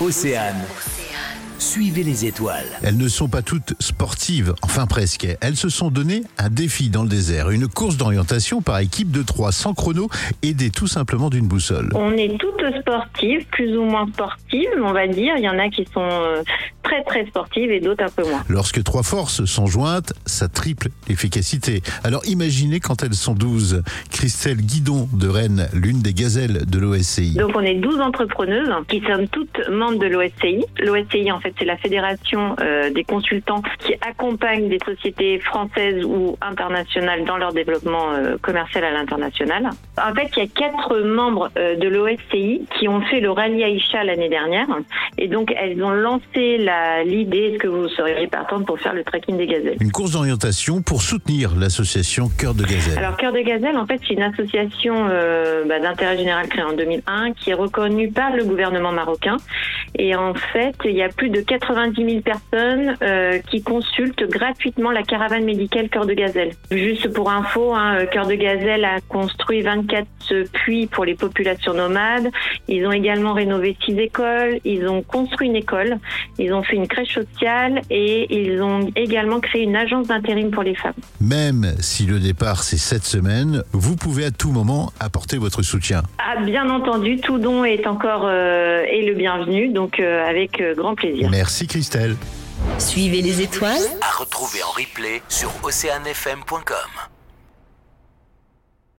Océane. Suivez les étoiles. Elles ne sont pas toutes sportives, enfin presque. Elles se sont donné un défi dans le désert, une course d'orientation par équipe de trois sans chrono, aidée tout simplement d'une boussole. On est toutes sportives, plus ou moins sportives, on va dire. Il y en a qui sont euh, très très sportives et d'autres un peu moins. Lorsque trois forces sont jointes, ça triple l'efficacité. Alors imaginez quand elles sont douze. Christelle Guidon de Rennes, l'une des gazelles de l'OSCI. Donc on est 12 entrepreneuses qui sommes toutes membres de l'OSCI. L'OSCI en fait c'est la fédération euh, des consultants qui accompagnent des sociétés françaises ou internationales dans leur développement euh, commercial à l'international. En fait il y a quatre membres euh, de l'OSCI qui ont fait le rallye Aïcha l'année dernière et donc elles ont lancé la- l'idée est-ce que vous seriez partante pour faire le trekking des gazelles Une course d'orientation pour soutenir l'association Cœur de Gazelle. Alors Cœur de Gazelle, en fait, c'est une association euh, bah, d'intérêt général créée en 2001 qui est reconnue par le gouvernement marocain. Et en fait, il y a plus de 90 000 personnes euh, qui consultent gratuitement la caravane médicale Cœur de Gazelle. Juste pour info, hein, euh, Cœur de Gazelle a construit 24 puits pour les populations nomades. Ils ont également rénové six écoles. Ils ont construit une école. Ils ont fait une crèche sociale et ils ont également créé une agence d'intérim pour les femmes. Même si le départ c'est cette semaine, vous pouvez à tout moment apporter votre soutien. Ah, bien entendu, tout don est encore euh, est le bienvenu, donc euh, avec euh, grand plaisir. Merci Christelle. Suivez les étoiles À retrouver en replay sur oceanfm.com.